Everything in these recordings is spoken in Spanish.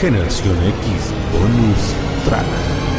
Generación X Bonus Track.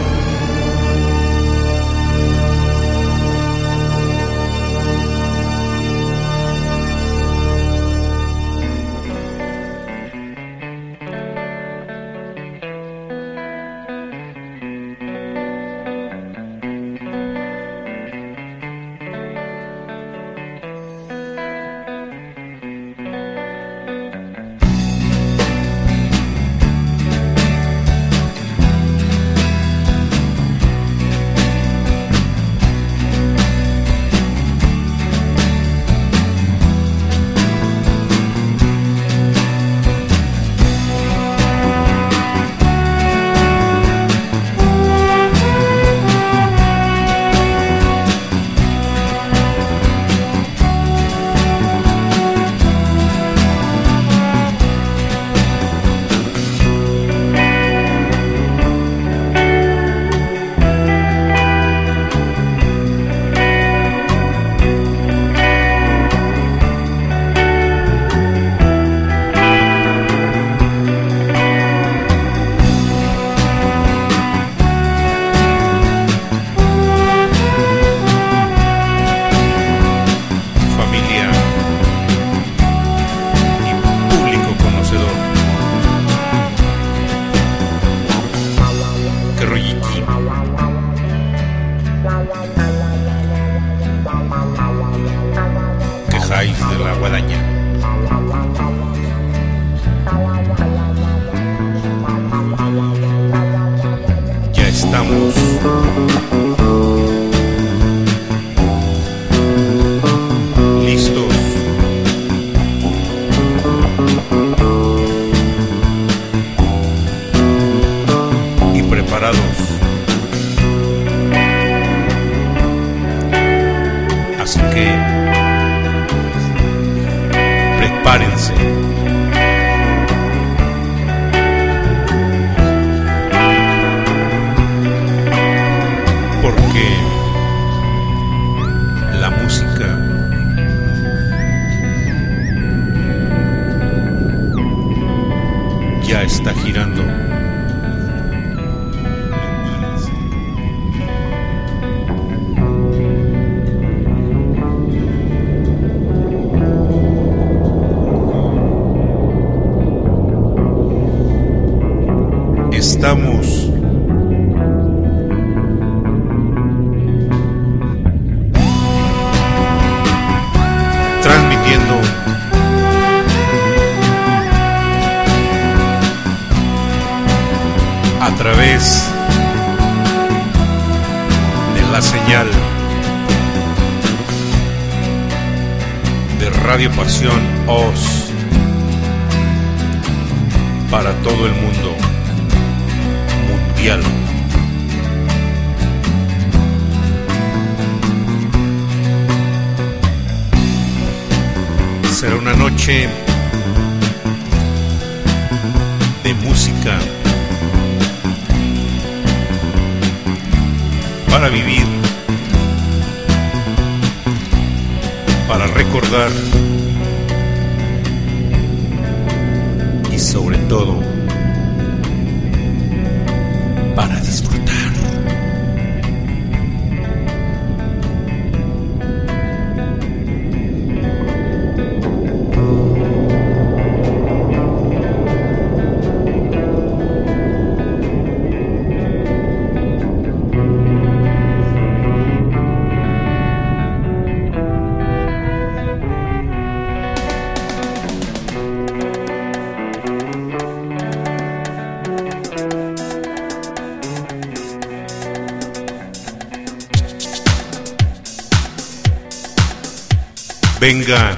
venga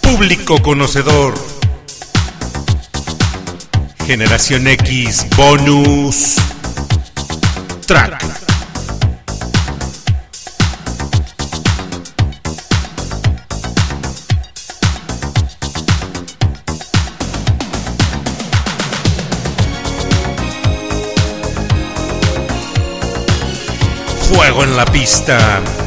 público conocedor. Generación X bonus track. Fuego en la pista.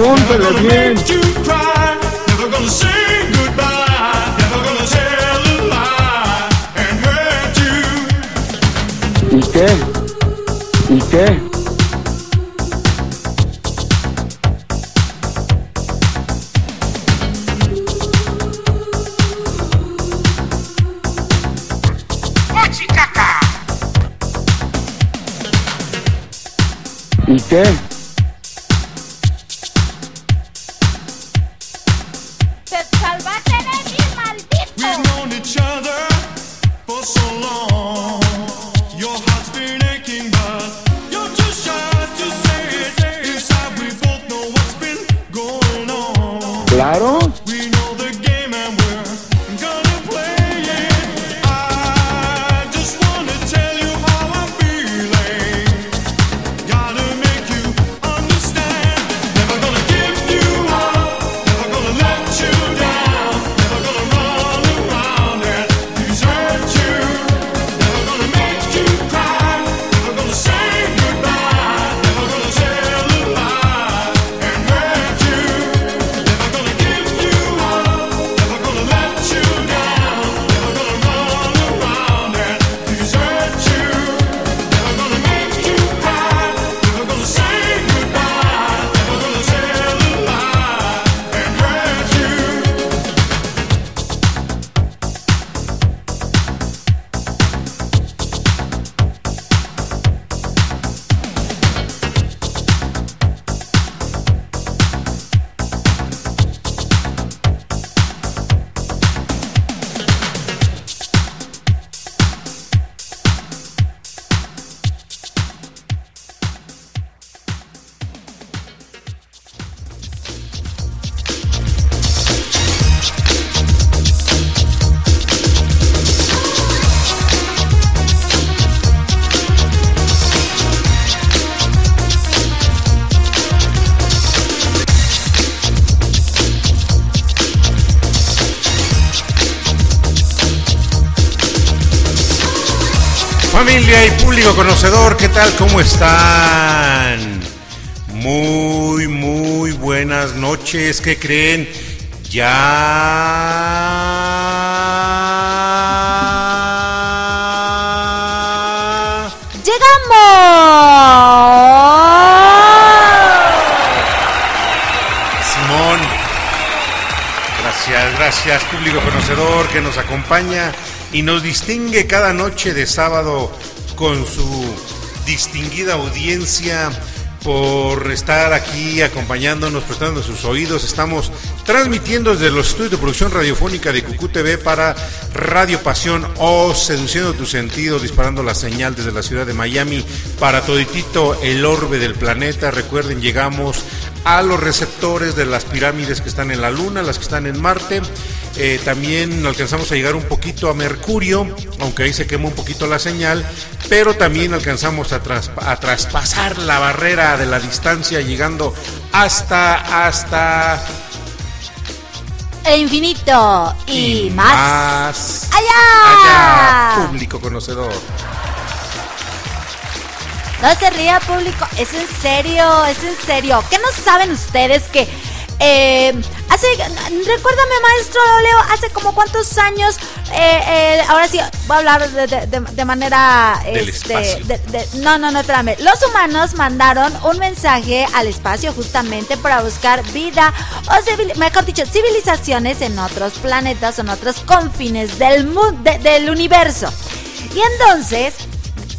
Apúntale bien. ¿Y qué? ¿Y qué? ¿Y qué? Familia y público conocedor, ¿qué tal? ¿Cómo están? Muy, muy buenas noches. ¿Qué creen? Ya... ¡Llegamos! Simón. Gracias, gracias, público conocedor que nos acompaña y nos distingue cada noche de sábado con su distinguida audiencia por estar aquí acompañándonos, prestando sus oídos. Estamos transmitiendo desde los estudios de producción radiofónica de Cucú TV para Radio Pasión o Seduciendo tu Sentido, disparando la señal desde la ciudad de Miami para toditito el orbe del planeta. Recuerden, llegamos a los receptores de las pirámides que están en la Luna, las que están en Marte. Eh, también alcanzamos a llegar un poquito a Mercurio, aunque ahí se quemó un poquito la señal, pero también alcanzamos a, tras- a traspasar la barrera de la distancia, llegando hasta, hasta El infinito y, más. más ¡Allá! allá, público conocedor. No se ría, público. Es en serio, es en serio. ¿Qué no saben ustedes que eh, hace, recuérdame, maestro Leo, hace como cuántos años, eh, eh, ahora sí, voy a hablar de, de- de- de manera, Del este, no, no, no, espérame. Los humanos mandaron un mensaje al espacio justamente para buscar vida, o civil- mejor dicho, civilizaciones en otros planetas o en otros confines del, del universo. Y entonces,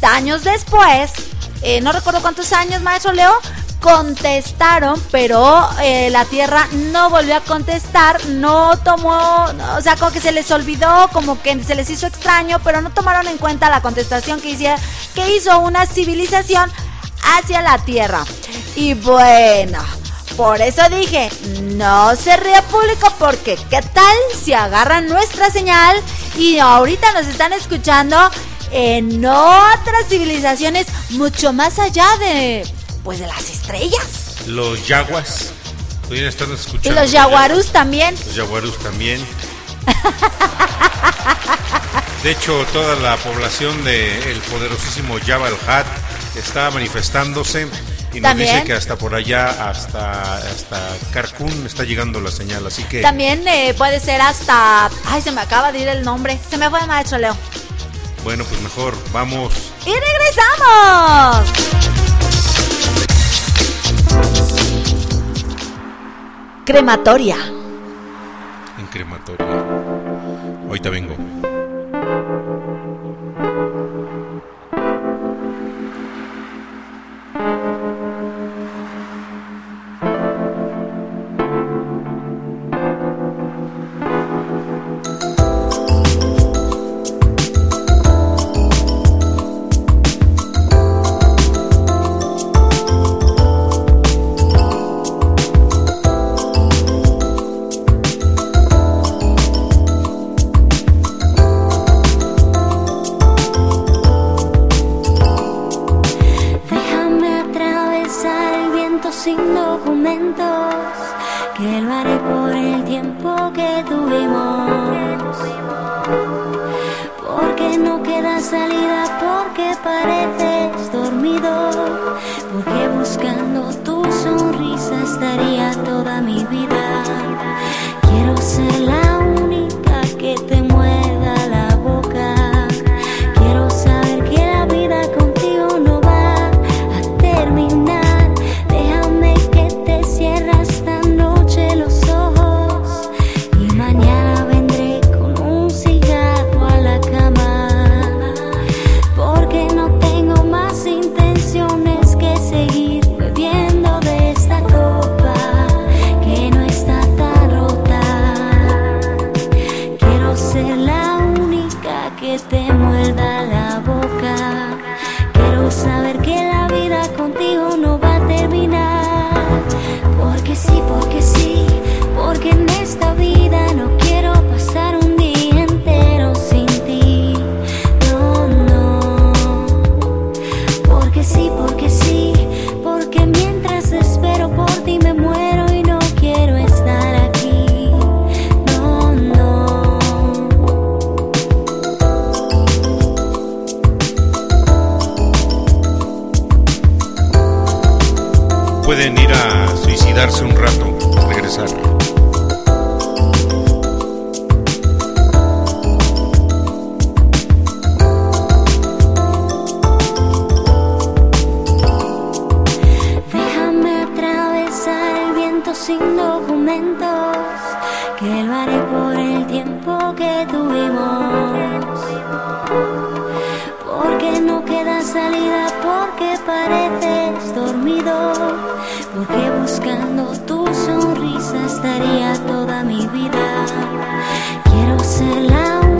años después, eh, no recuerdo cuántos años, maestro Leo, contestaron, pero eh, la Tierra no volvió a contestar, no tomó, o sea, como que se les olvidó, como que se les hizo extraño, pero no tomaron en cuenta la contestación que, hiciera, que hizo una civilización hacia la Tierra. Y bueno, por eso dije, no se ría público porque qué tal si agarran nuestra señal y ahorita nos están escuchando en otras civilizaciones mucho más allá de pues de las estrellas. Los yaguas, todavía están Y escuchando. los yaguarús también. Los yaguarús también. De hecho, toda la población del poderosísimo Jabal Hat está manifestándose y nos También. dice que hasta por allá, hasta, hasta Cancún está llegando la señal. Así que, También eh, puede ser hasta... Ay, se me acaba de ir el nombre. Se me fue maestro Leo. Bueno, pues mejor vamos. Y regresamos. Crematoria. en crematoria. Ahorita vengo. Queda salida, porque pareces dormido, porque buscando tu sonrisa estaría toda mi vida. Quiero ser la única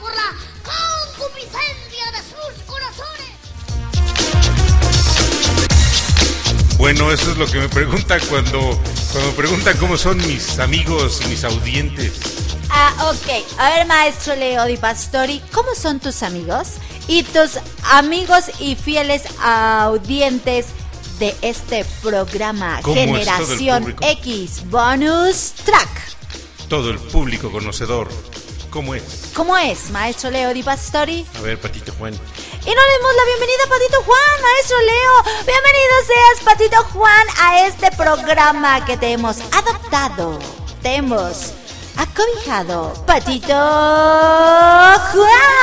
por la concupiscencia de sus corazones. Bueno, eso es lo que me preguntan cuando, cuando me preguntan cómo son mis amigos y mis audientes. Ah, ok. A ver, maestro Leo Di Pastori, ¿cómo son tus amigos? Y tus amigos y fieles audientes de este programa ¿Cómo es todo el Generación? X Bonus Track. Todo el público conocedor. ¿Cómo es? ¿Cómo es, maestro Leo Di Pastori? A ver, Patito Juan. Y no le demos la bienvenida a Patito Juan, maestro Leo. Bienvenido seas, Patito Juan, a este programa que te hemos adoptado. Te hemos acobijado, Patito Juan.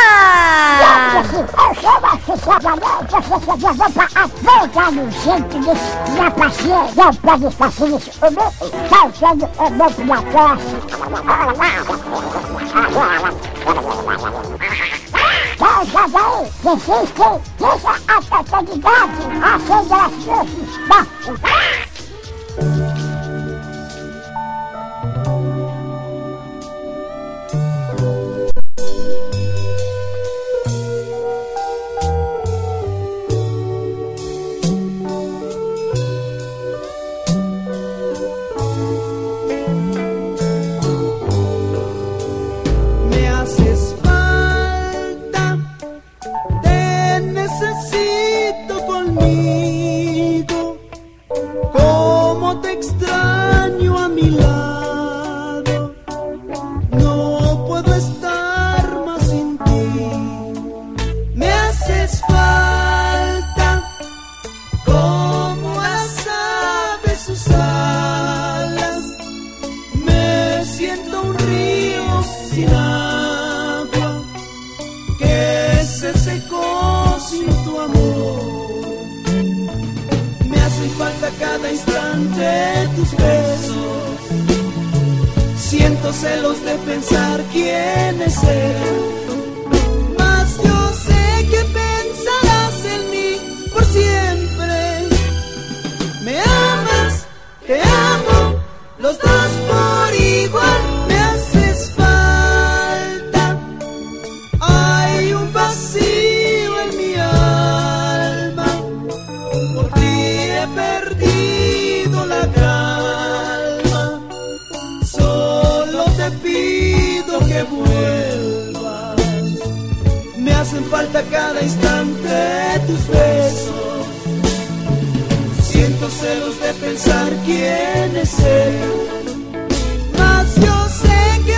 Me instante tus besos. Siento celos de pensar quién es él. Mas yo sé que pensarás en mí por siempre. Me amas, te amo, los dos por que vuelvas. Me hacen falta cada instante tus besos. Siento celos de pensar quién es él. Mas yo sé que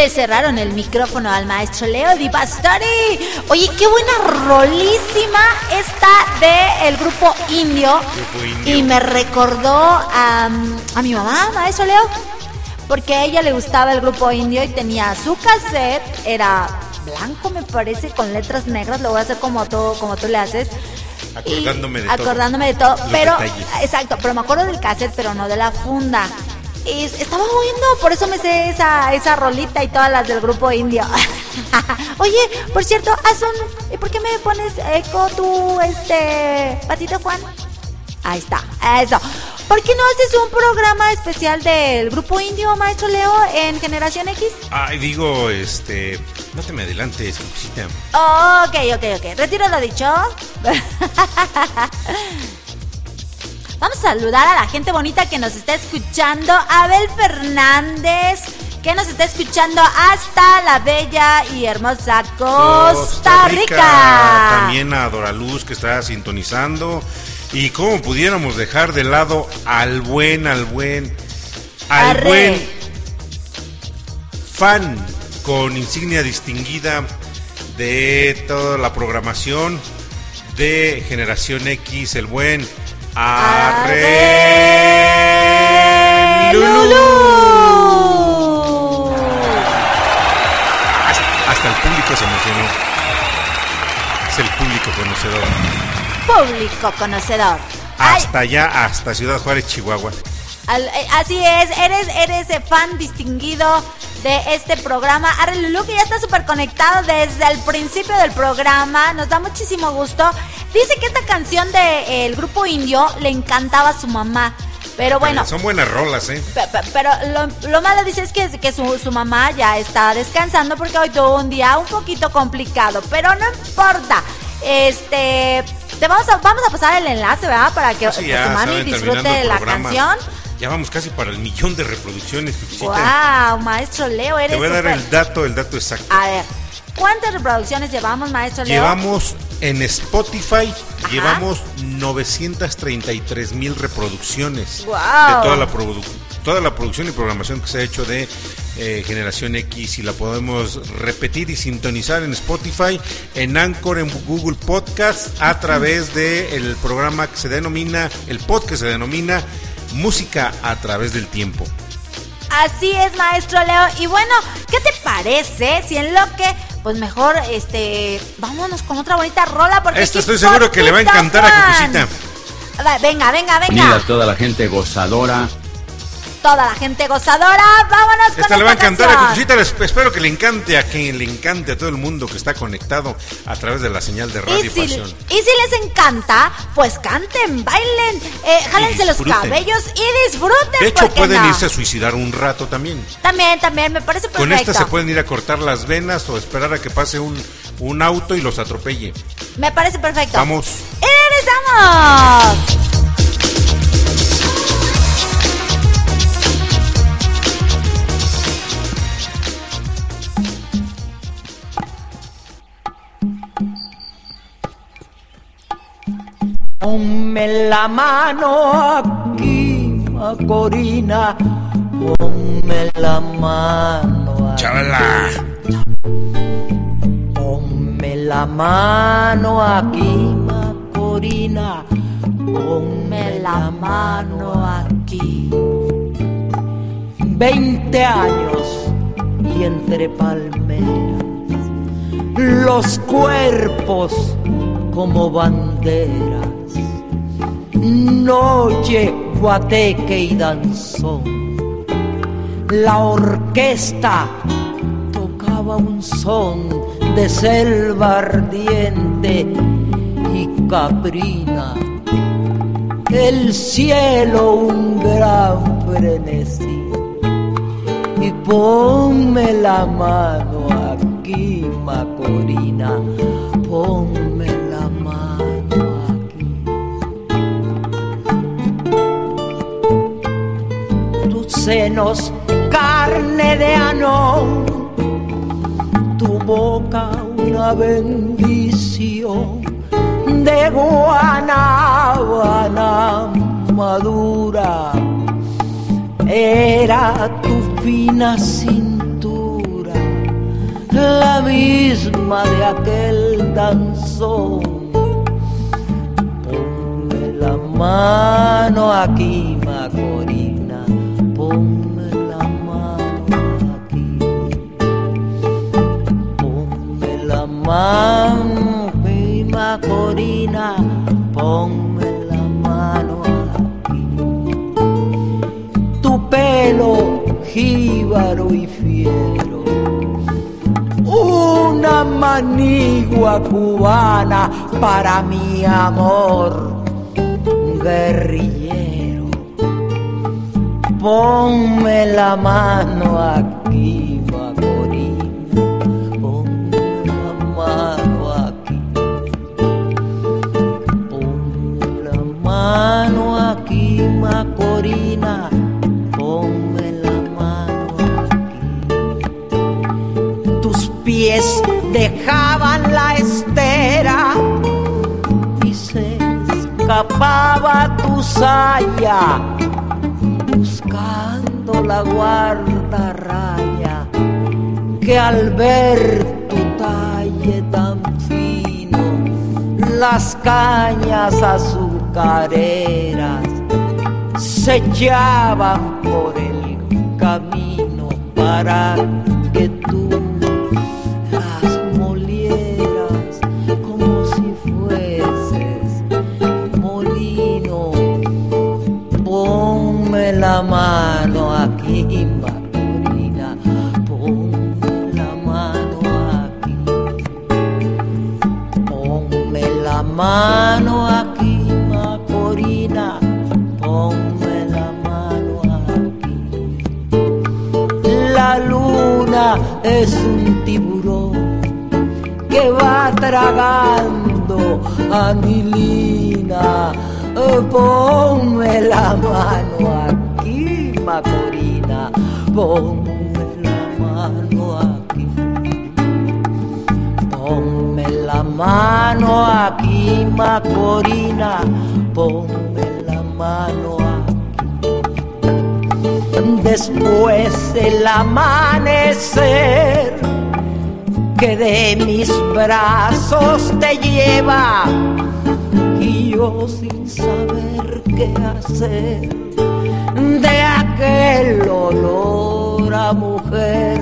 Le cerraron el micrófono al maestro Leo Di Pastori. Oye, qué buena rolísima esta de el grupo indio. Grupo Indio. Y me recordó a, a mi mamá, maestro Leo. Porque a ella le gustaba el grupo indio y tenía su cassette. Era blanco, me parece, con letras negras. Lo voy a hacer como tú, como tú le haces. Acordándome de todo. acordándome de todo. Pero, detalles. exacto, pero me acuerdo del cassette, pero no de la funda. Y estaba oyendo, por eso me sé esa, esa rolita y todas las del grupo indio. Oye, por cierto, haz un. ¿y ¿Por qué me pones eco tú, este. Patito Juan? Ahí está, eso. ¿Por qué no haces un programa especial del grupo indio, maestro Leo, en Generación X? Ay, digo, este. No te me adelantes, Cuxita. Ok, ok, ok. Retiro lo dicho. Vamos a saludar a la gente bonita que nos está escuchando. Abel Fernández, que nos está escuchando hasta la bella y hermosa Costa, Rica. También a Doraluz que está sintonizando. Y cómo pudiéramos dejar de lado al buen, al buen, al Arre. buen fan con insignia distinguida de toda la programación de Generación X, el buen Arre Lulú. Hasta, hasta el público se emocionó. Es el público conocedor. Público conocedor. Ay, Hasta allá, hasta Ciudad Juárez, Chihuahua. al- eh, así es, eres, eres eh, fan distinguido de este programa. Arre Lulú, que ya está súper conectado desde el principio del programa. Nos da muchísimo gusto. Dice que esta canción del grupo indio le encantaba a su mamá. Pero bueno, Son buenas rolas, ¿eh? Pe- pe- Pero lo, lo malo dice es que, que su, su mamá ya está descansando porque hoy tuvo un día un poquito complicado. Pero no importa. Este. Te vamos a, vamos a pasar el enlace, ¿verdad? Para que Sí, ya mami disfrute de la programa. canción. Ya vamos casi para el millón de reproducciones. Cuquisita. Wow, maestro Leo, eres Te voy a dar el dato, el dato exacto. A ver, ¿cuántas reproducciones llevamos, maestro Leo? Llevamos en Spotify, llevamos 933 mil reproducciones Guau. de toda la, produ- toda la producción y programación que se ha hecho de eh, Generación X y la podemos repetir y sintonizar en Spotify, en Anchor, en Google Podcast, a través del programa que se denomina, el podcast que se denomina Música a través del tiempo. Así es, maestro Leo. Y bueno, ¿qué te parece si en lo que, pues mejor, este, vámonos con otra bonita rola? Porque Esto estoy seguro que le va a encantar a. Cucucita. Venga, venga, Unida venga. a toda la gente gozadora. Toda la gente gozadora, vámonos con Esta le va a esta encantar a canción. Cucucita, les- espero que le encante a quien le encante a todo el mundo que está conectado a través de la señal de Radio Y si, Pasión. y si les encanta, pues canten, bailen, eh, jálense los cabellos y disfruten. De hecho, ¿por qué pueden no? irse a suicidar un rato también. También, también, me parece perfecto. Con esta se pueden ir a cortar las venas o esperar a que pase un, un auto y los atropelle. Me parece perfecto. Vamos. ¡Y regresamos! Ponme la mano aquí, Macorina. Ponme la mano aquí. Chavala. Ponme la mano aquí, Macorina. Ponme la mano aquí. Veinte años y entre palmeras los cuerpos como banderas. Noche, guateque y danzón. La orquesta tocaba un son de selva ardiente y caprina. El cielo un gran frenesí. Y ponme la mano aquí, Macorina. Ponme carne de anón. Tu boca, una bendición de guanábana madura era tu fina cintura, la misma de aquel danzón. Ponme la mano aquí, mano aquí, Macorina, ponme la mano aquí tu pelo jíbaro y fiero, una manigua cubana para mi amor guerrillero. Ponme la mano aquí, escapaba tu saya buscando la guardarraya que al ver tu talle tan fino las cañas azucareras se echaban por el camino para mano aquí, Macorina, ponme la mano aquí. La luna es un tiburón que va tragando llamando Anilina. Eh, Ponme la mano aquí, Macorina. Ponme la mano aquí. Ponme la mano aquí, Macorina. Ponme la mano aquí. Después del amanecer que de mis brazos te lleva y yo sin saber qué hacer de aquel olor a mujer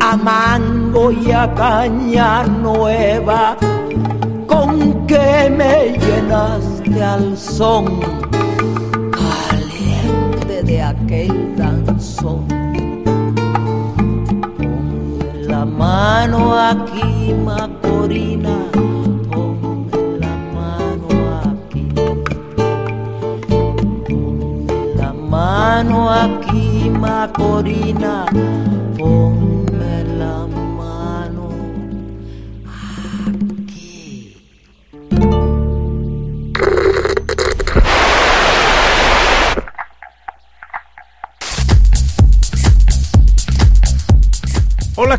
a mango y a caña nueva con que me llenaste al son caliente de aquel danzón la mano aquí, Macorina. Ponme la mano aquí. Ponme la mano aquí, Macorina.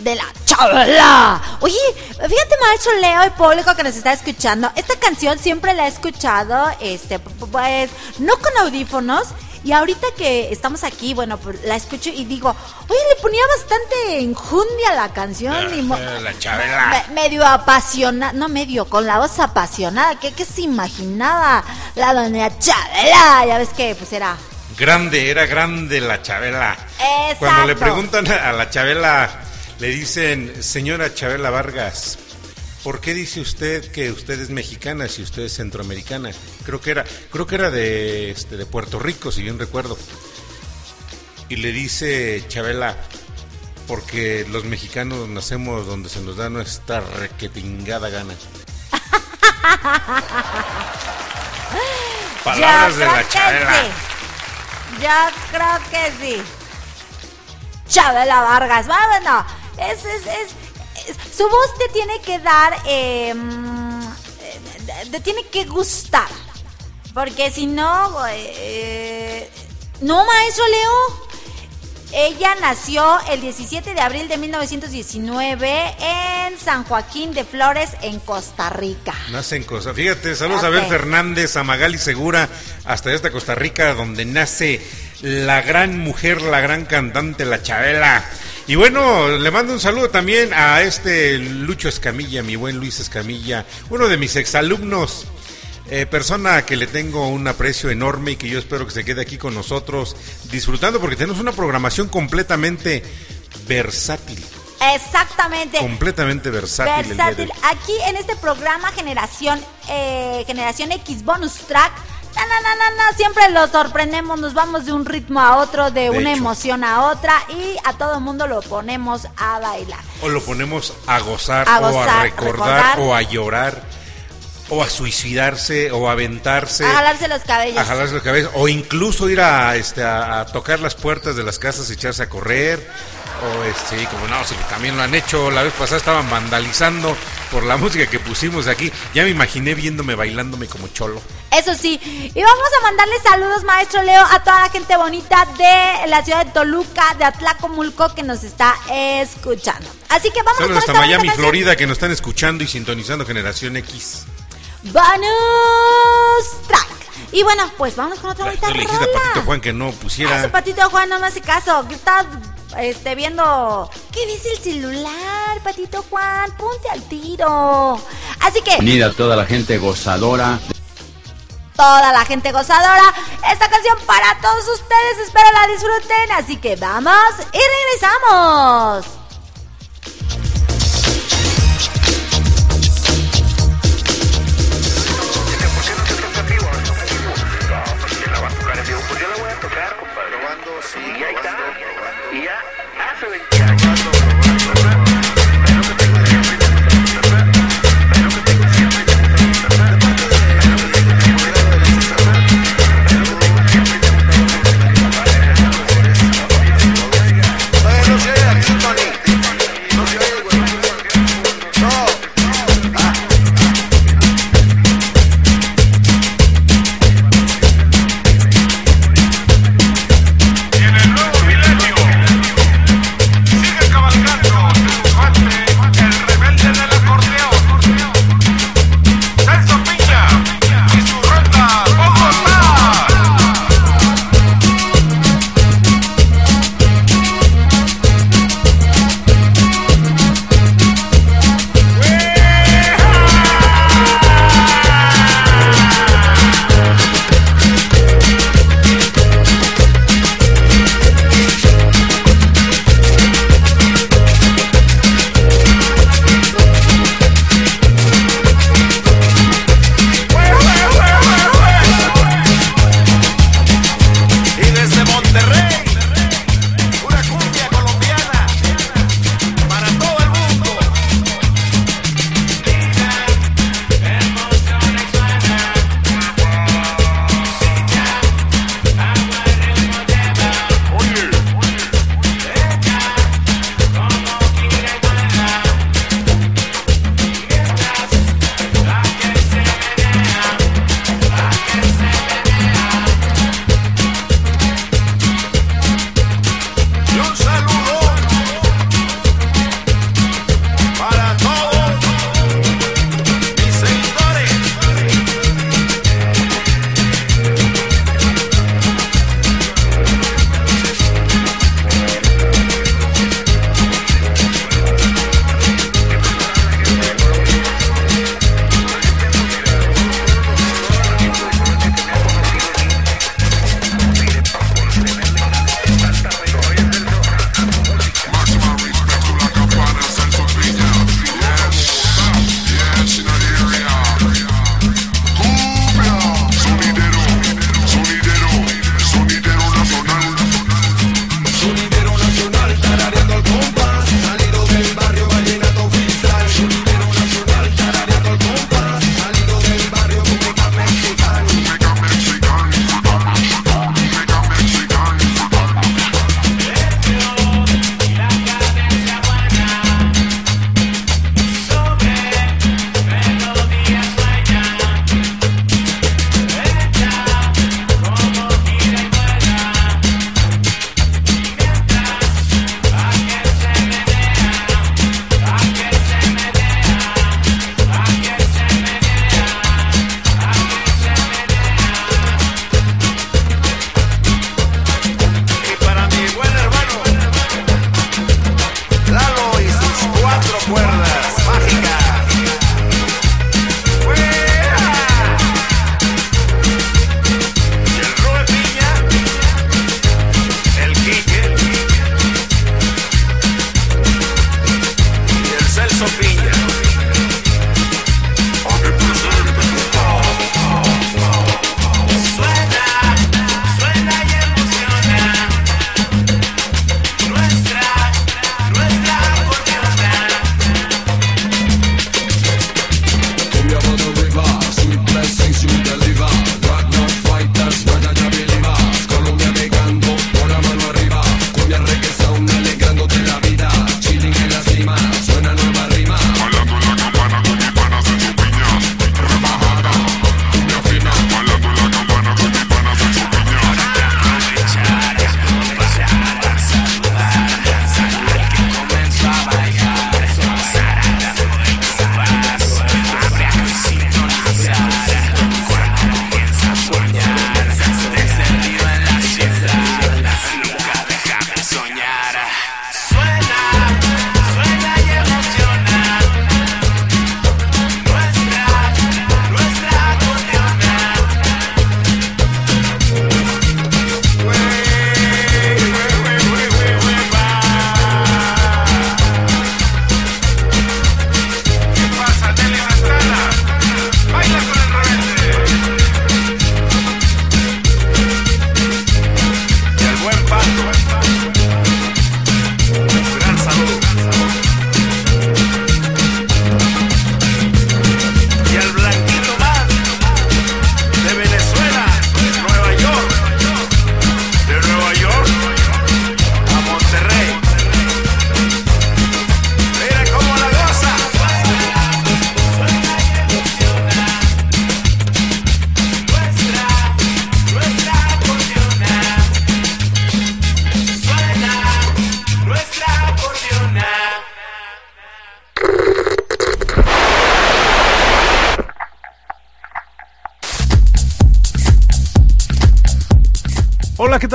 de la Chabela. Oye, fíjate, maestro Leo y público que nos está escuchando. Esta canción siempre la he escuchado, este, pues, no con audífonos. Y ahorita que estamos aquí, bueno, pues la escucho y digo, oye, le ponía bastante enjundia a la canción. y La chabela. me- medio apasionada, no medio, con la voz apasionada. ¿Qué, qué se imaginaba la doña Chabela? Ya ves que, pues era Grande, era grande la Chabela. Exacto. Cuando le preguntan a la Chabela, le dicen, señora Chabela Vargas, ¿por qué dice usted que usted es mexicana si usted es centroamericana? Creo que era, creo que era de, este, de Puerto Rico, si bien recuerdo. Y le dice Chabela, porque los mexicanos nacemos donde se nos da nuestra requetingada gana. Palabras Yo de la Chabela. sí. Yo creo que sí. Chabela Vargas, vámonos. Es, es, es, es- su voz te tiene que dar, eh, te tiene que gustar. Porque si no, eh, no, maestro Leo. Ella nació el 17 de abril de 1919 en San Joaquín de Flores, en Costa Rica. Nacen cosas. Fíjate, saludos a. Abel Fernández, a Magali Segura, hasta esta Costa Rica, donde nace la gran mujer, la gran cantante, la Chabela. Y bueno, le mando un saludo también a este Lucho Escamilla, mi buen Luis Escamilla, uno de mis exalumnos. eh, persona que le tengo un aprecio enorme y que yo espero que se quede aquí con nosotros disfrutando porque tenemos una programación completamente versátil, Exactamente. completamente versátil. Versátil. Aquí en este programa Generación eh, Generación X Bonus Track. Na, na, na, na, siempre lo sorprendemos, nos vamos de un ritmo a otro, de, De una hecho. emoción a otra y a todo el mundo lo ponemos a bailar. O lo ponemos a gozar, A o a recordar. o a llorar, o a suicidarse, o a aventarse, A jalarse los cabellos. a jalarse los cabezas, o incluso ir a, este, a, a tocar las puertas de las casas y echarse a correr. O este, como no, sí, también lo han hecho. La vez pasada estaban vandalizando por la música que pusimos aquí. Ya me imaginé viéndome bailándome como cholo. Eso sí, y vamos a mandarle saludos, maestro Leo, a toda la gente bonita de la ciudad de Toluca, de Atlacomulco, que nos está escuchando. Así que vamos Saludos con hasta Miami. Florida, que nos están escuchando y sintonizando Generación X. Bonus track. Y bueno, pues vamos con otra bonita le dijiste a rola. Patito Juan que no Ah, pusiera. ese patito Juan no me hace caso, que está este, viendo... ¿Qué dice el celular, patito Juan? Ponte al tiro. Así que, Unida toda la gente gozadora. toda la gente gozadora, esta canción para todos ustedes, espero la disfruten. Así que vamos y regresamos.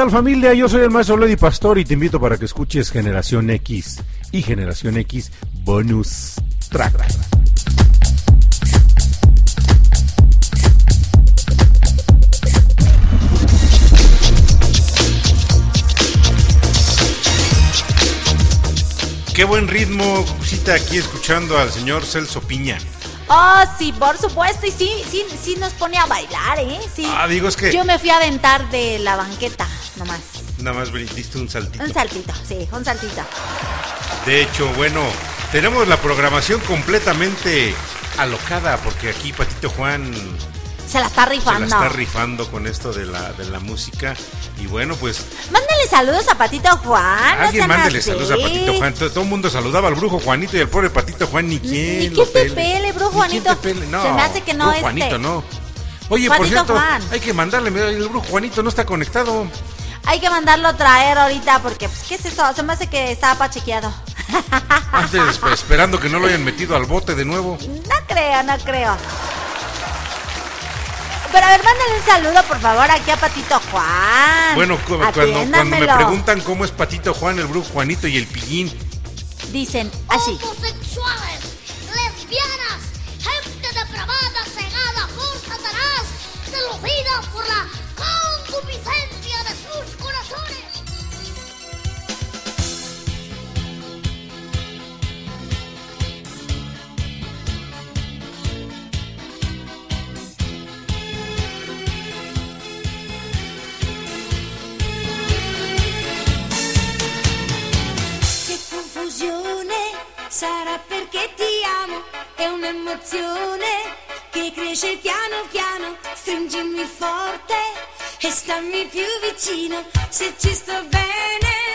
Tal familia? Yo soy el maestro Lady Pastor y te invito para que escuches Generación X y Generación X Bonus Track. Qué buen ritmo, cita aquí escuchando al señor Celso Piña. Oh, sí, por supuesto. Y sí, sí, sí nos pone a bailar, ¿eh? Sí. Ah, digo, es que- Yo me fui a aventar de la banqueta. Nada más diste un saltito. Un saltito, sí, un saltito. De hecho, bueno, tenemos la programación completamente alocada porque aquí Patito Juan Se la está se la rifando. está rifando con esto de la, de la música. Y bueno, pues Mándale saludos a Patito Juan. No alguien mándele así. saludos a Patito Juan. Todo, el mundo saludaba al brujo Juanito y al pobre Patito Juan, ni quién Ni que te pele. brujo Ni quién Juanito. pele, No, Se me hace que no este. Juanito, no. Oye, por cierto, Juan. hay que mandarle, el brujo Juanito no está conectado. Hay que mandarlo a traer ahorita porque, pues, ¿qué es eso? Se me hace que estaba pachequeado. Antes, pues, esperando que no lo hayan metido al bote de nuevo. No creo, no creo. Pero a ver, mándale un saludo, por favor, aquí a Patito Juan. Bueno, cu- cuando, cuando me preguntan cómo es Patito Juan, el brujo Juanito y el pillín, Dicen así. Homosexuales, lesbianas, gente depravada, cegada por Satanás, seducida por la concupiscencia confusione sarà perché ti amo, è un'emozione che cresce piano piano, stringimi forte e stammi più vicino, se ci sto bene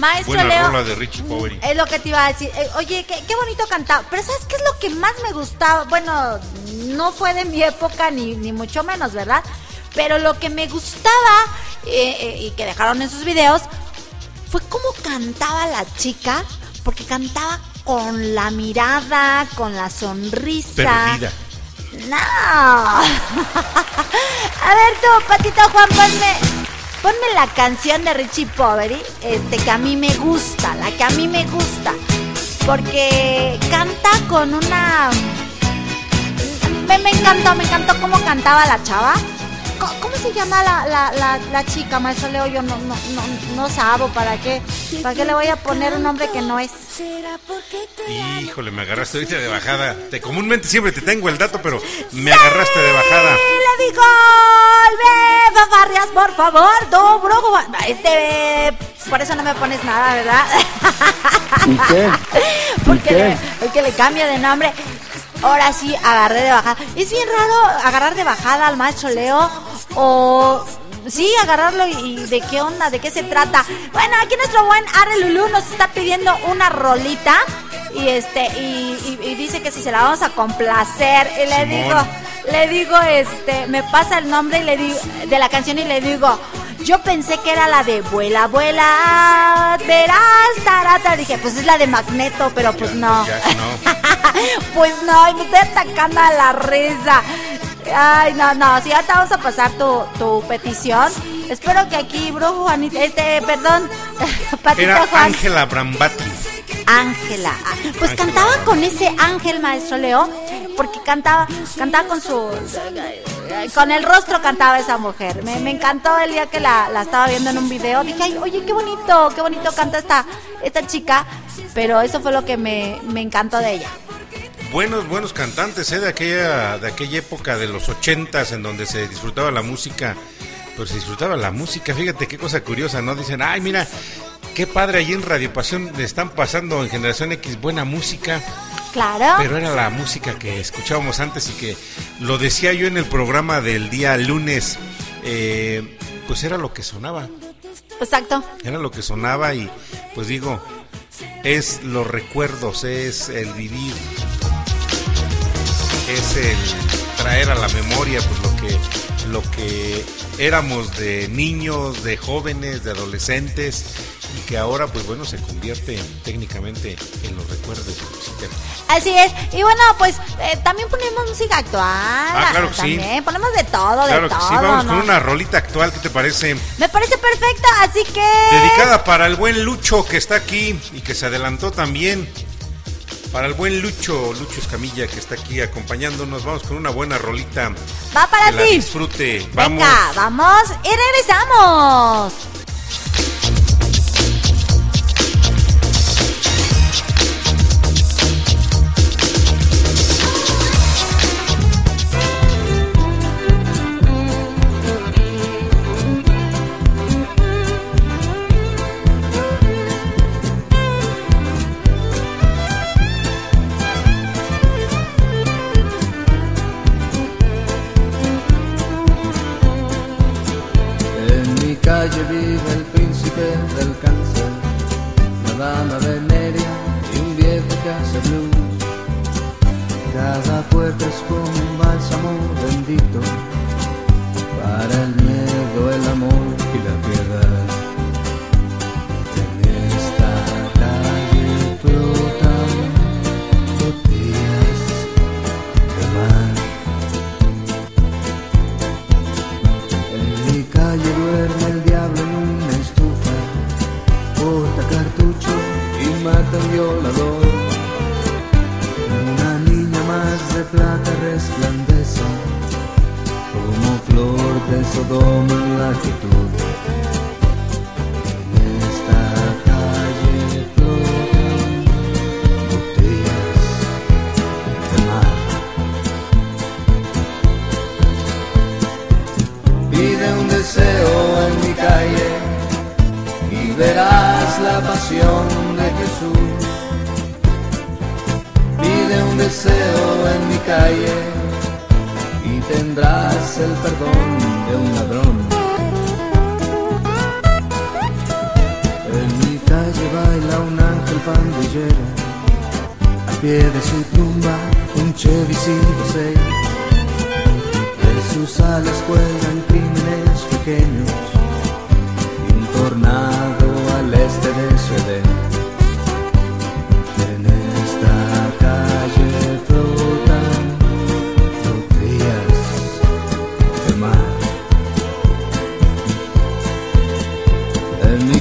Maestro Buena Leo. rola de Richie Powery. Es lo que te iba a decir. Eh, oye, qué, qué bonito cantaba. Pero ¿sabes qué es lo que más me gustaba? Bueno, no fue de mi época, ni, ni mucho menos, ¿verdad? Pero lo que me gustaba eh, eh, y que dejaron en sus videos fue cómo cantaba la chica, porque cantaba con la mirada, con la sonrisa. Perdida. No. A ver tú, Patito Juan, ponme, ponme la canción de Richie Poverty, este, que a mí me gusta, la que a mí me gusta. Porque canta con una... Me, me encantó, me encantó cómo cantaba la chava. ¿Cómo se llama la, la, la, la chica, maestro Leo? Yo no, no, no, no sabo, ¿para qué? ¿Para qué le voy a poner un nombre que no es? Híjole, me agarraste ahorita de bajada. Te, comúnmente siempre te tengo el dato, pero me agarraste de bajada. le digo, ve, Fafarrias, por favor, brujo. Este, por eso no me pones nada, ¿verdad? ¿Y qué? Porque le, porque le cambia de nombre. Ahora sí, agarré de bajada. Es bien raro agarrar de bajada al maestro Leo o... Sí, agarrarlo y, y de qué onda, de qué se trata. Bueno, aquí nuestro buen Are Lulú nos está pidiendo una rolita y este y, y- y dice que si se la vamos a complacer y le Simón. digo, le digo este, me pasa el nombre y le digo de la canción y le digo, yo pensé que era la de vuela, vuela, verás, tarata. Dije, pues es la de Magneto, pero pues no. No. Pues no, y me estoy atacando a la risa. Ay, no, no, si ahorita vamos a pasar tu, tu petición. Espero que aquí, brujo Juanita, este, perdón, Patito Era Juan. Ángela Brambati. Ángela. Ah, Pues Ángela cantaba con ese ángel, maestro Leo, porque cantaba, cantaba con su, con el rostro cantaba esa mujer. Me, me encantó el día que la, la estaba viendo en un video. Dije, ay, oye, qué bonito, qué bonito canta esta, esta chica. Pero eso fue lo que me, me encantó de ella. Buenos, buenos cantantes, ¿eh? De aquella, de aquella época de los ochentas en donde se disfrutaba la música. Pero se disfrutaba la música, fíjate qué cosa curiosa, ¿no? Dicen, ay, mira, qué padre allí en Radio Pasión le están pasando en Generación X buena música. Claro. Pero era la música que escuchábamos antes y que lo decía yo en el programa del día lunes, eh, pues era lo que sonaba, Exacto. era lo que sonaba y pues digo, es los recuerdos, es el vivir, es el traer a la memoria pues lo que lo que éramos de niños, de jóvenes, de adolescentes y que ahora pues bueno se convierte técnicamente en los recuerdos. Así es. Y bueno, pues eh, también ponemos música actual. Ah, claro que sí. también. Ponemos de todo, Claro de que todo. sí, vamos ¿no? con una rolita actual, ¿qué te parece? Me parece perfecta, así que. Dedicada para el buen Lucho que está aquí y que se adelantó también. Para el buen Lucho, Lucho Escamilla que está aquí acompañándonos. Vamos con una buena rolita. Va para ti. disfrute. Vamos. Venga, vamos y regresamos.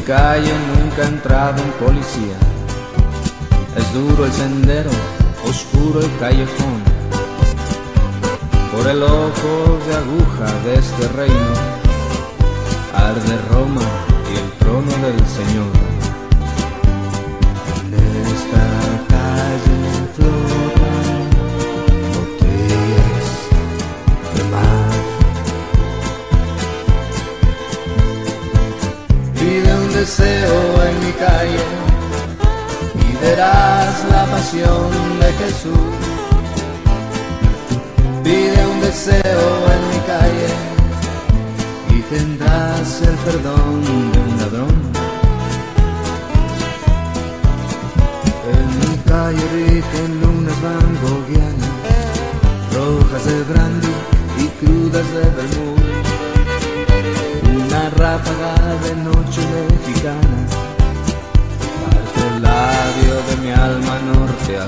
Calle nunca ha entrado un policía. Es duro el sendero, oscuro el callejón. Por el ojo de aguja de este reino arde Roma y el trono del Señor. Jesús. Pide un deseo en mi calle y tendrás el perdón de un ladrón. En mi calle rigen lunas vangogianas, rojas de brandy y crudas de vermouth una ráfaga de noche mexicana parte el labio de mi alma norte a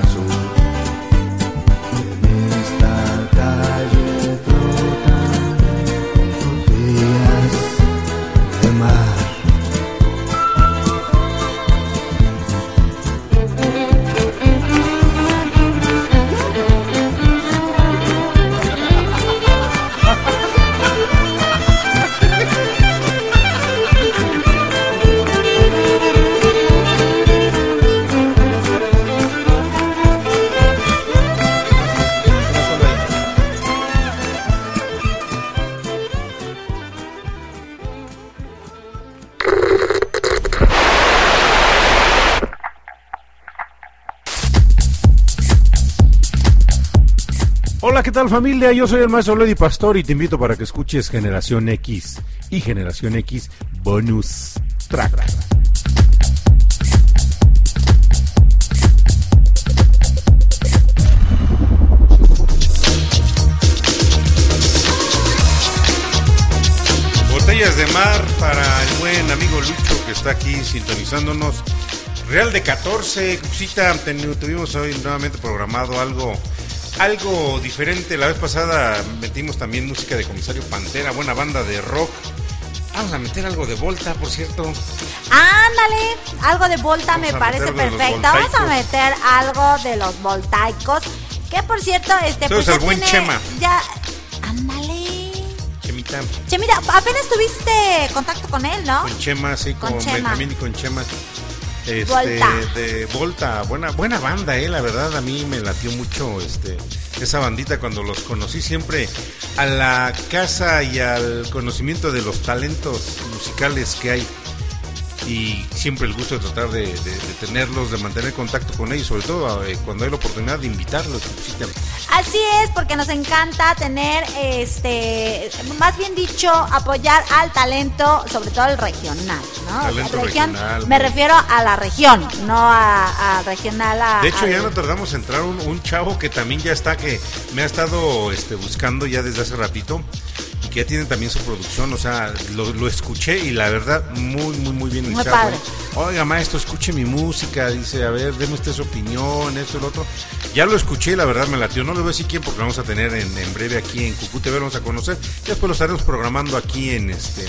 tal familia? Yo soy el maestro Lady Pastor y te invito para que escuches Generación X y Generación X Bonus Track. Botellas de mar para el buen amigo Lucho que está aquí sintonizándonos. Real de 14, Cuxita, ten- tuvimos hoy nuevamente programado algo algo diferente. La vez pasada metimos también música de Comisario Pantera, buena banda de rock. Vamos a meter algo de Volta, por cierto. Ándale, algo de Volta Vamos me parece perfecto. Vamos a meter algo de los voltaicos. Que por cierto, este ya el buen tiene- Chema. Ya, ándale. Chemita. Che, mira, apenas tuviste contacto con él, ¿no? Con Chema, sí, Con con, Chema. Benjamín y con Chema. Este, de Volta, buena, buena banda, eh, la verdad a mí me latió mucho este esa bandita cuando los conocí siempre a la casa y al conocimiento de los talentos musicales que hay y siempre el gusto de tratar de, de- de tenerlos, de mantener contacto con ellos, sobre todo eh, cuando hay la oportunidad de invitarlos. Así es, porque nos encanta tener, este, más bien dicho, apoyar al talento, sobre todo el regional, ¿no? Talento Región- regional, Me refiero a la región, no a, a regional. A, De hecho, a- ya no tardamos en entrar un, un chavo que también ya está, que me ha estado este, buscando ya desde hace ratito que ya tiene también su producción. O sea, lo, lo escuché y la verdad, muy, muy, muy bien el Muy padre. ¿eh? Oiga, maestro, escuche mi música. Dice, a ver, deme usted su opinión, esto lo otro. Ya lo escuché y la verdad me latió. No le voy a decir quién porque lo vamos a tener en, en breve aquí en TV, lo vamos a conocer. Y después lo estaremos programando aquí en, este,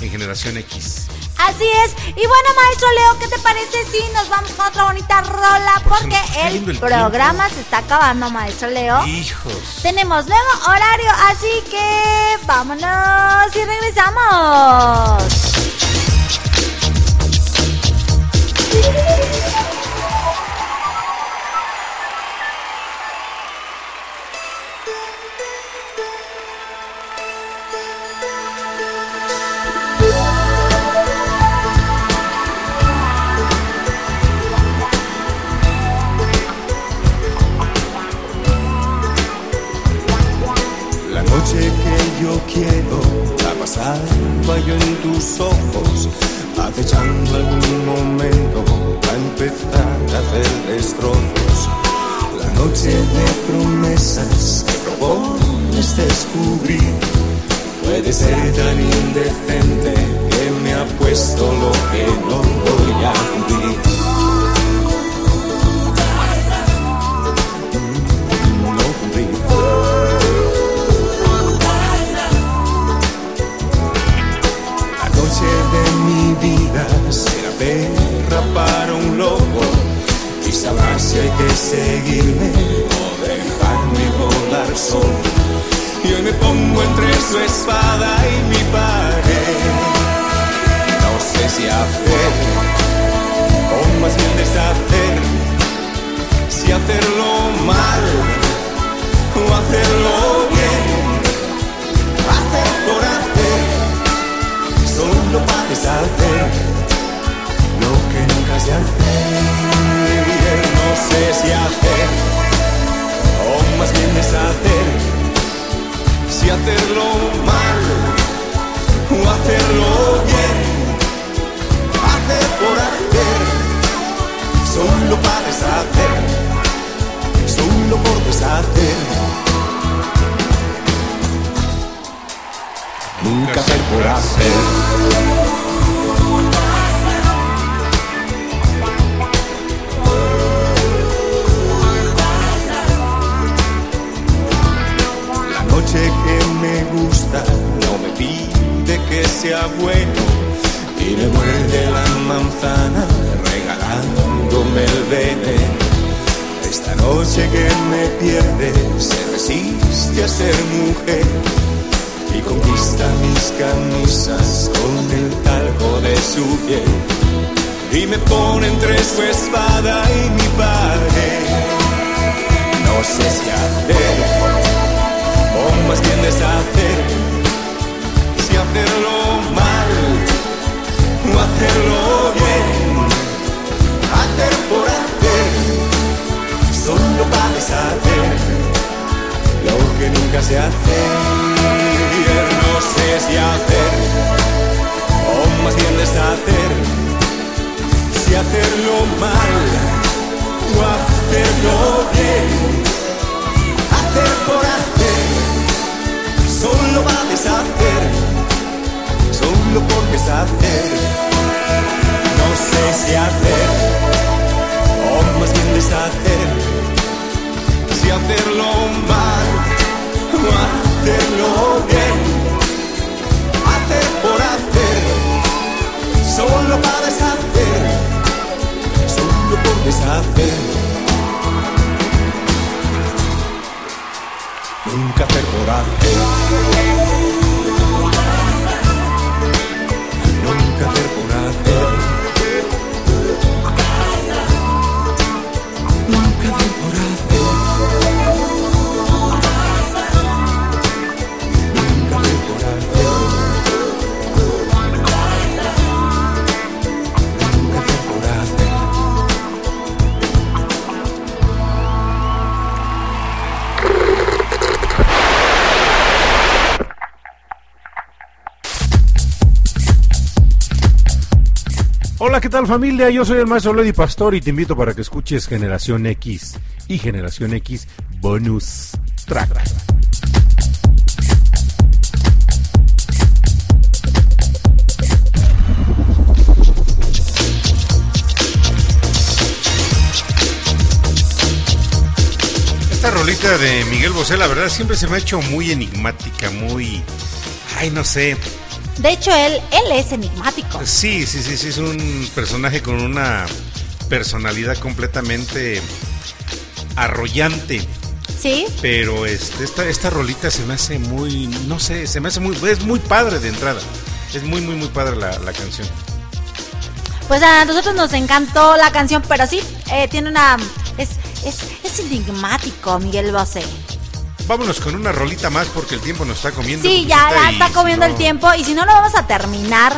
en Generación X. Así es. Y bueno, maestro Leo, ¿qué te parece si nos vamos con otra bonita rola? Porque el, el programa se está acabando, maestro Leo. Hijos. Tenemos nuevo horario, así que vámonos y regresamos. Yo quiero pasar yo en tus ojos acechando algún momento a empezar a hacer destrozos. La noche de promesas que propones descubrir puede ser tan indecente que me ha puesto lo que no voy a cumplir. Perra para un lobo y sabrá si hay que seguirme o dejarme volar solo. Y hoy me pongo entre su espada y mi pared. No sé si o que nunca se hace. No sé si hacer o más bien deshacer si hacerlo mal o hacerlo bien, hacer por hacer, solo para deshacer, solo por deshacer. Nunca hacer por hacer. Noche que me gusta no me pide que sea bueno y me muerde la manzana regalándome el veneno. Esta noche que me pierde se resiste a ser mujer y conquista mis camisas con el talco de su piel y me pone entre su espada y mi pared. No sé si hacer o más bien deshacer, si hacerlo mal o hacerlo bien, hacer por hacer, solo para deshacer lo que nunca se hace. No sé si hacer o más bien deshacer, si hacerlo mal o hacerlo bien, hacer por hacer solo va a deshacer, solo por deshacer. No sé si hacer, o más bien deshacer, si hacerlo mal o hacerlo bien. Hacer por hacer, solo para deshacer, solo por deshacer. Nunca hacer. Nunca hacer Hola, ¿qué tal familia? Yo soy el maestro Lady Pastor y te invito para que escuches Generación X y Generación X Bonus Track. Esta rolita de Miguel Bosé, la verdad, siempre se me ha hecho muy enigmática, muy. Ay, no sé. De hecho, él, él es enigmático. Sí, sí, sí, sí, es un personaje con una personalidad completamente arrollante. ¿Sí? Pero este, esta, esta rolita se me hace muy, no sé, se me hace muy, es muy padre de entrada. Es muy, muy, muy padre la, la canción. Pues a nosotros nos encantó la canción, pero sí, eh, tiene una... Es, es, es enigmático, Miguel Bosé. Vámonos con una rolita más porque el tiempo nos está comiendo. Sí, ya, y está comiendo no- el tiempo y si no, no vamos a terminar.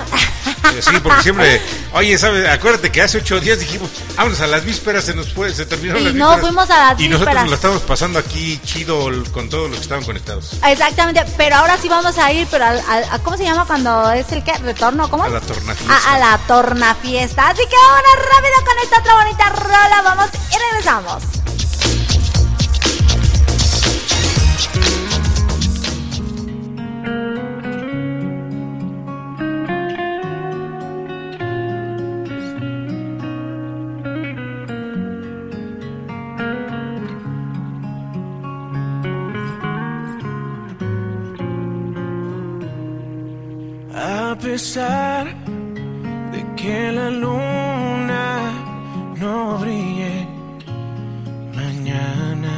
Eh, Sí, porque siempre, oye, ¿sabes? Acuérdate que hace ocho días dijimos, vámonos a las vísperas, se nos fue, se terminaron Y las no vísperas. fuimos a las Y nosotros vísperas. nos la estamos pasando aquí chido con todos los que estaban conectados. Exactamente, pero ahora sí vamos a ir, pero al, al- a- ¿cómo se llama cuando es el que retorno? ¿Cómo? A la tornafiesta. A, a la tornafiesta. Así que ahora rápido con esta otra bonita rola, vamos y regresamos. Pesar de que la luna no brille mañana,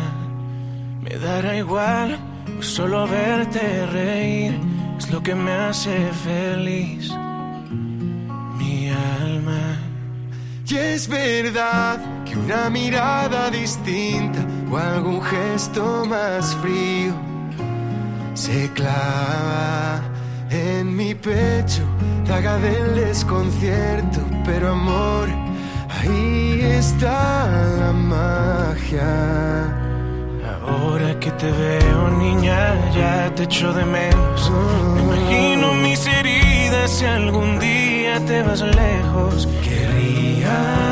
me dará igual, pues solo verte reír es lo que me hace feliz. Mi alma. Y es verdad que una mirada distinta o algún gesto más frío se clava en mi pecho, daga del desconcierto, pero amor, ahí está la magia. Ahora que te veo, niña, ya te echo de menos. Me imagino mis heridas si algún día te vas lejos. Querría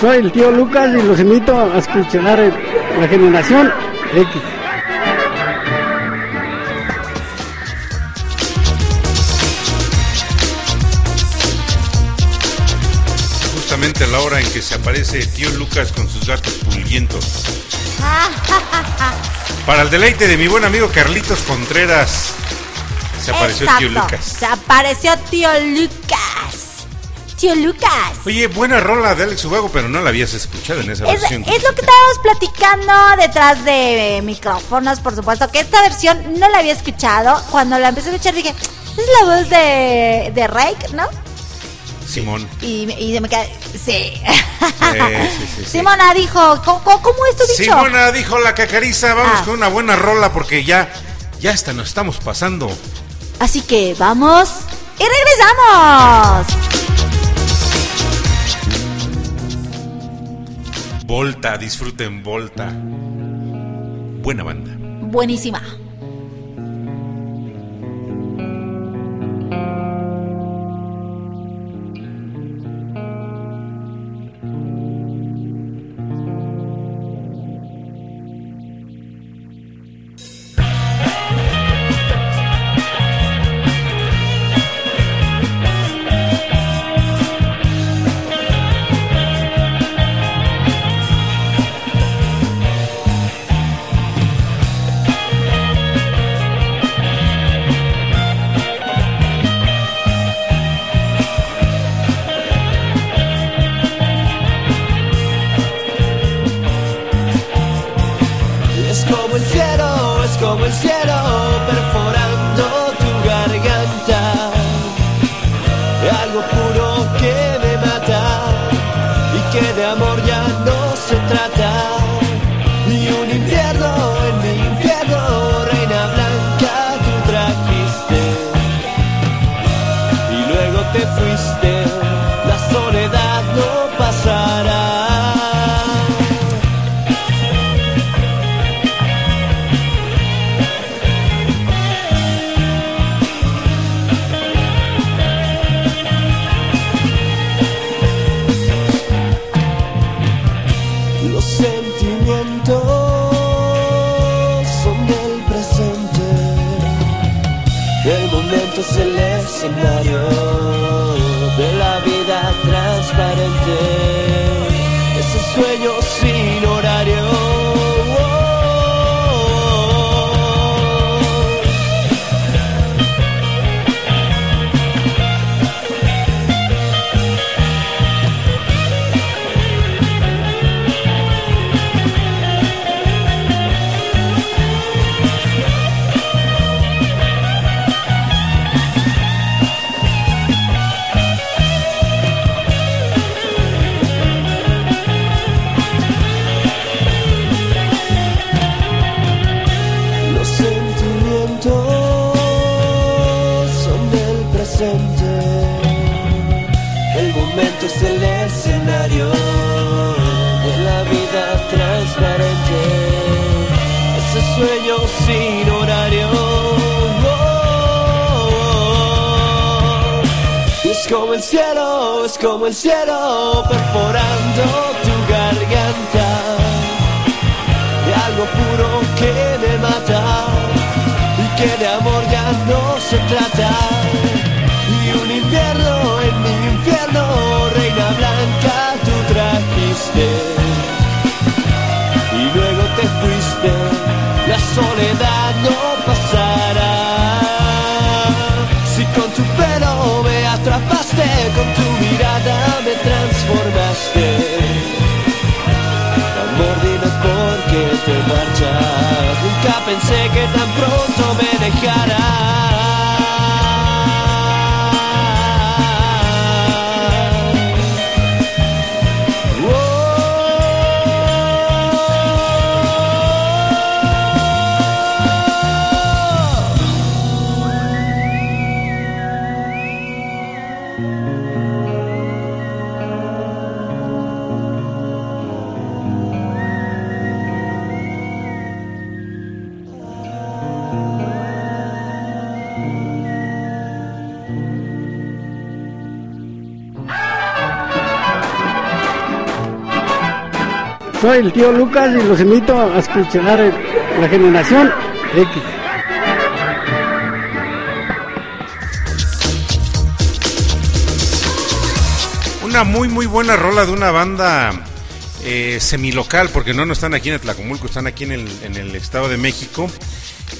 Soy el tío Lucas y los invito a escuchar la generación X. Justamente a la hora en que se aparece tío Lucas con sus gatos pulguientos. Para el deleite de mi buen amigo Carlitos Contreras, se apareció tío Exacto, Lucas. Se apareció tío Lucas. Tío Lucas. Oye, buena rola de Alex Ubago, pero no la habías escuchado en esa Es, versión. es lo que estábamos platicando detrás de micrófonos, por supuesto, que esta versión no la había escuchado. Cuando la empecé a escuchar dije, es la voz de, de Rake, ¿no? Simón. Y, y se me queda, sí. Sí, sí, sí, sí. Simona dijo, ¿cómo, cómo- cómo es tu dicho? Simona dijo la cacariza, vamos Ah. con una buena rola porque ya, ya hasta nos estamos pasando. Así que vamos y regresamos. Volta, disfruten Volta. Buena banda. Buenísima. Momento es el escenario como el cielo perforando tu garganta de algo puro que me mata y que de amor ya no se trata. Nunca pensé que tan pronto me dejarás. El tío Lucas y los invito a escuchar la generación X. una muy muy buena rola de una banda eh, semilocal, porque no, no están aquí en Tlacomulco, están aquí en el Estado de México.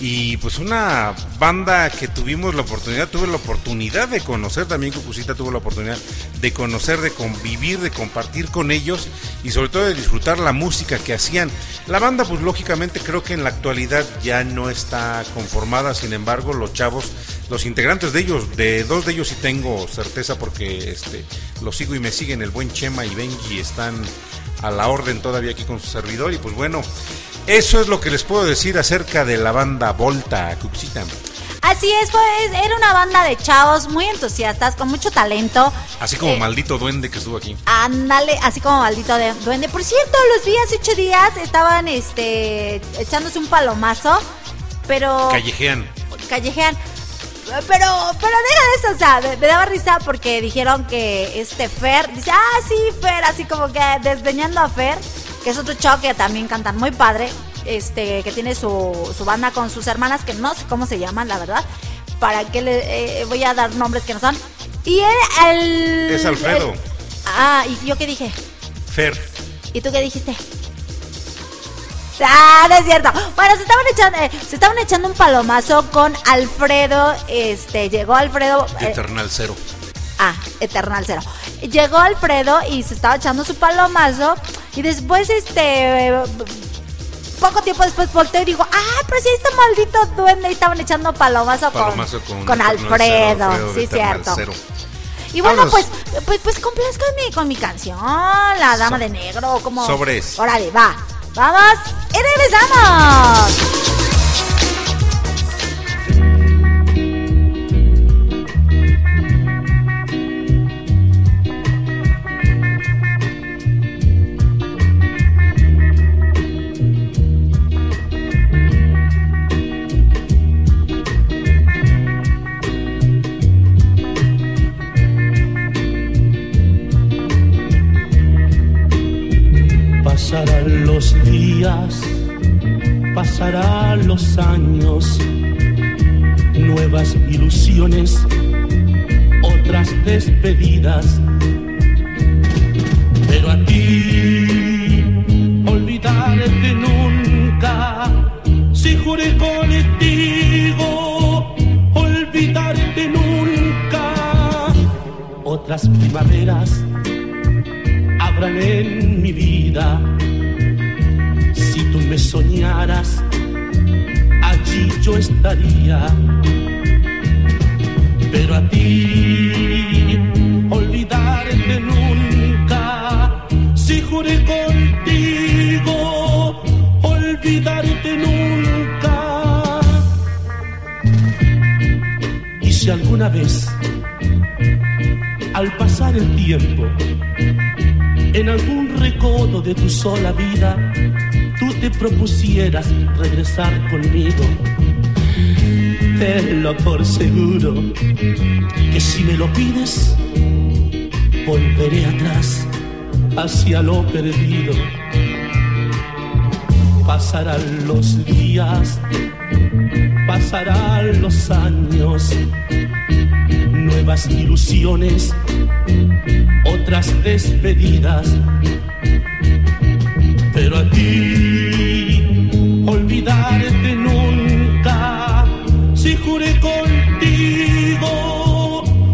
Y pues una banda que tuvimos la oportunidad, tuve la oportunidad de conocer, también Cucucita tuvo la oportunidad de conocer, de convivir, de compartir con ellos y sobre todo de disfrutar la música que hacían. La banda pues lógicamente creo que en la actualidad ya no está conformada, sin embargo los chavos, los integrantes de ellos, de dos de ellos sí tengo certeza porque este los sigo y me siguen, el buen Chema y Benji están a la orden todavía aquí con su servidor y pues bueno, eso es lo que les puedo decir acerca de la banda Volta, Cuxita. Así es, fue, era una banda de chavos muy entusiastas, con mucho talento. Así como Eh, maldito duende que estuvo aquí. Ándale, así como maldito de duende. Por cierto, los vi hace ocho días, estaban este echándose un palomazo, pero Callejean. callejean. Pero, pero deja de eso, o sea, me, me daba risa porque dijeron que este Fer, dice, ah, sí, Fer, así como que desdeñando a Fer, que es otro chavo que también cantan muy padre, este, que tiene su, su banda con sus hermanas, que no sé cómo se llaman, la verdad, para que le eh, voy a dar nombres que no son. Y él, el... Es Alfredo. el- ah, ¿y yo qué dije? Fer. ¿Y tú qué dijiste? Ah, no es cierto. Bueno, se estaban echando, eh, se estaban echando un palomazo con Alfredo. Este, llegó Alfredo. eh, Eternal Cero. Ah, Eternal Cero. Llegó Alfredo y se estaba echando su palomazo. Y después, este. Poco tiempo después volteó y dijo, ah, pero si este maldito duende y estaban echando palomazo, Palomazo con, con, Alfredo. Sí, Eternal cierto. Cero. Y bueno, Vámonos. pues, pues, pues complazcanme con mi canción, La Dama So- de Negro, como... Sobres. Órale, va. Vamos y regresamos. Pasarán los años, nuevas ilusiones, otras despedidas. Pero a ti, olvidarte nunca, si juré contigo, olvidarte nunca. Otras primaveras habrán en mi vida. Me soñaras, allí yo estaría. Pero a ti, olvidarte nunca. Si juré contigo, olvidarte nunca. Y si alguna vez, al pasar el tiempo, en algún recodo de tu sola vida, tú te propusieras regresar conmigo. Tenlo por seguro que si me lo pides, volveré atrás hacia lo perdido. Pasarán los días, pasarán los años, nuevas ilusiones otras despedidas. Pero a ti, olvidarte nunca, si juré contigo,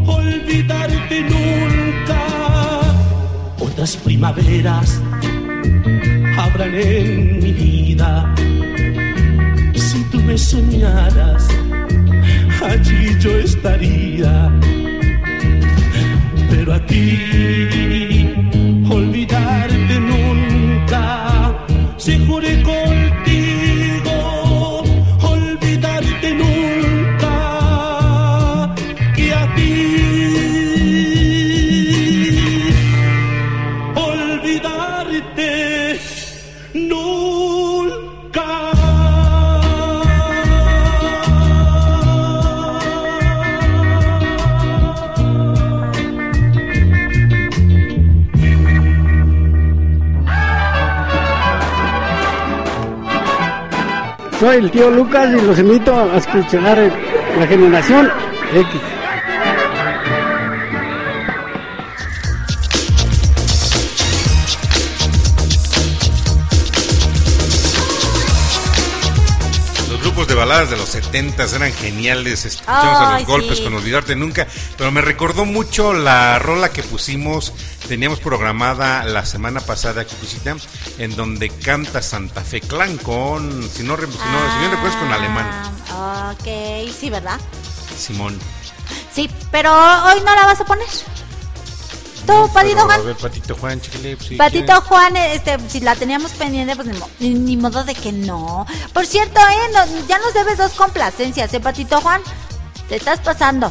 olvidarte nunca. Otras primaveras habrán en mi vida. Si tú me soñaras, allí yo estaría pero a ti Si juré soy el tío Lucas y los invito a escuchar la generación X. los grupos de baladas de los 70 eran geniales, escuchamos a los golpes con olvidarte nunca, pero me recordó mucho la rola que pusimos teníamos programada la semana pasada, Cucucita, en donde canta Santa Fe Clan con, si no, si no, si bien recuerdas, con Alemán, Ah, Ok, sí, ¿verdad? Simón. Sí, pero hoy no la vas a poner. ¿Tú, Patito Juan? A ver, Patito Juan, chiquile, pues, Patito. Juan, este, si la teníamos pendiente, pues ni, ni- ni modo de que no. Por cierto, eh, no- ya nos debes dos complacencias, ¿eh, Patito Juan? Te estás pasando.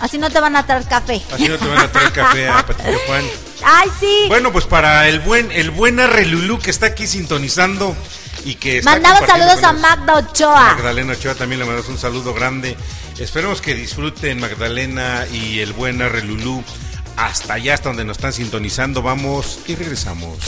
Así no te van a traer café. Así no te van a traer café a Patito Juan. Ay, sí. Bueno, pues para el buen, el buen Arrelulú que está aquí sintonizando y que está compartiendo saludos a Magda Ochoa. Magdalena Ochoa también le mandamos un saludo grande. Esperemos que disfruten Magdalena y el buen Arrelulú hasta allá, hasta donde nos están sintonizando. Vamos y regresamos.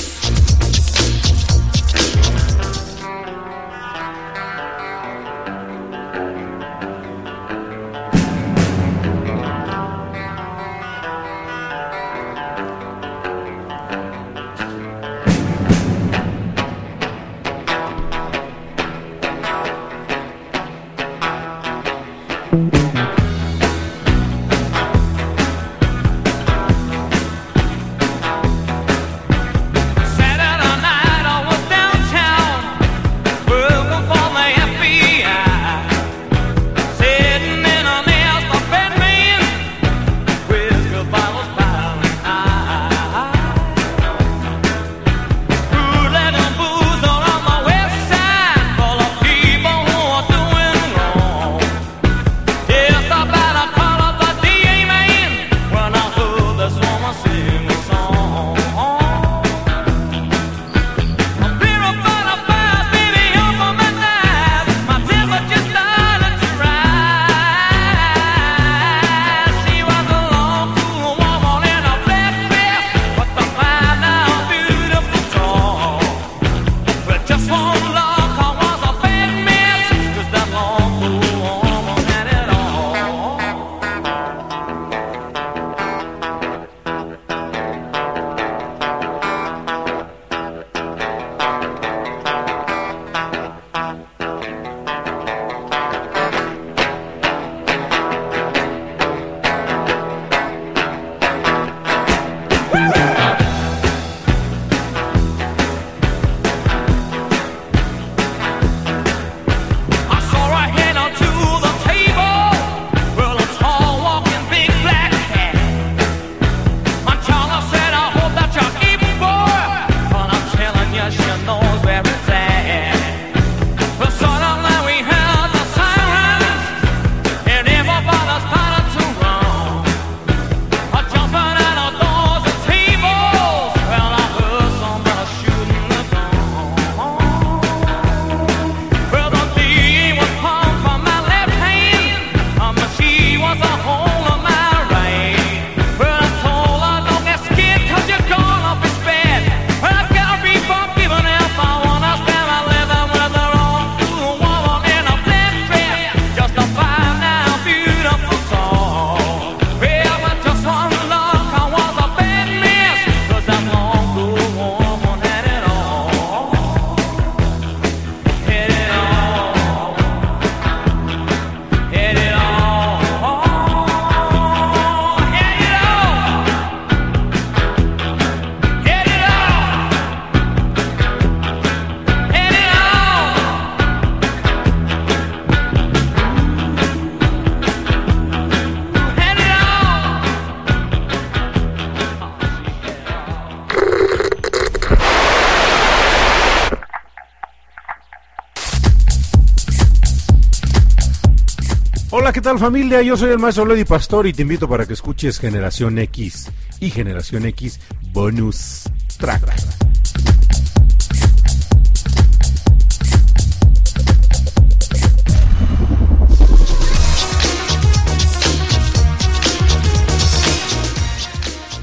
Tal familia? Yo soy el maestro Lady Pastor y te invito para que escuches Generación X y Generación X Bonus Track.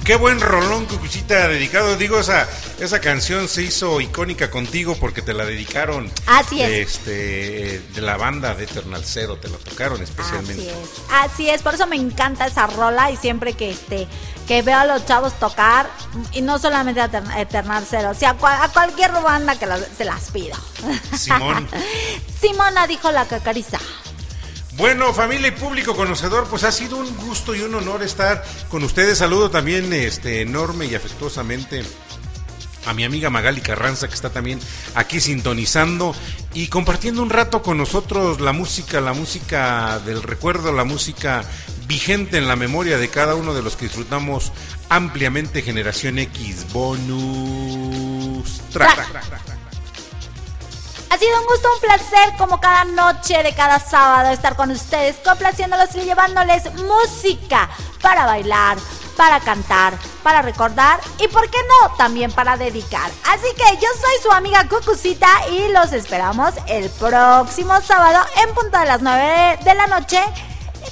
Qué buen rolón, Cucuchita, dedicado. Digo, esa, esa canción se hizo icónica contigo porque te la dedicaron. Así es. Este, de la banda de Eternal Zero, te la tocaron especialmente. Así es, así es, por eso me encanta esa rola y siempre que este que veo a los chavos tocar y no solamente a Etern- Eternal Cero, o sea, a, cual- a cualquier banda que la- se las pido. Simón. Simona dijo la cacariza. Bueno, familia y público conocedor, pues ha sido un gusto y un honor estar con ustedes. Saludo también este enorme y afectuosamente a mi amiga Magali Carranza que está también aquí sintonizando y compartiendo un rato con nosotros la música, la música del recuerdo, la música vigente en la memoria de cada uno de los que disfrutamos ampliamente Generación X Bonus. Ha sido un gusto, un placer, como cada noche de cada sábado, estar con ustedes, complaciéndolos y llevándoles música para bailar, para cantar, para recordar y, ¿por qué no?, también para dedicar. Así que yo soy su amiga Cucucita y los esperamos el próximo sábado en punto de las 9 de la noche,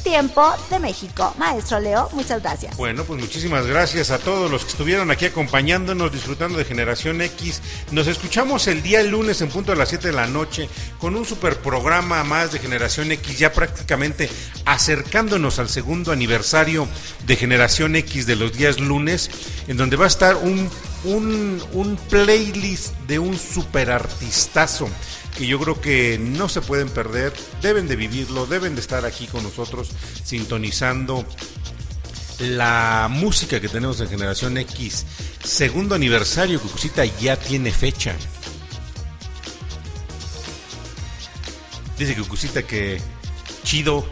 tiempo de México. Maestro Leo, muchas gracias. Bueno, pues muchísimas gracias a todos los que estuvieron aquí acompañándonos, disfrutando de Generación X. Nos escuchamos el día lunes en punto de las 7 de la noche con un super programa más de Generación X, ya prácticamente acercándonos al segundo aniversario de Generación X de los días lunes, en donde va a estar un, un, un playlist de un super artistazo que yo creo que no se pueden perder, deben de vivirlo, deben de estar aquí con nosotros sintonizando la música que tenemos en Generación X. Segundo aniversario, Cucucita ya tiene fecha. Dice Cucucita que chido.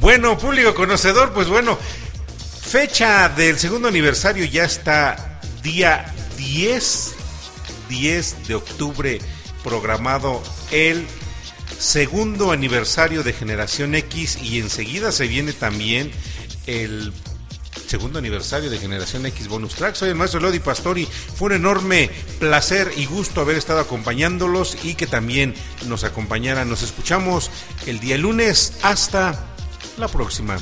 Bueno, público conocedor, pues bueno, fecha del segundo aniversario ya está día 10, 10 de octubre programado el segundo aniversario de Generación X y enseguida se viene también el segundo aniversario de Generación X Bonus Track. Soy el maestro Lodi Pastori. Fue un enorme placer y gusto haber estado acompañándolos y que también nos acompañaran. Nos escuchamos el día lunes. Hasta la próxima.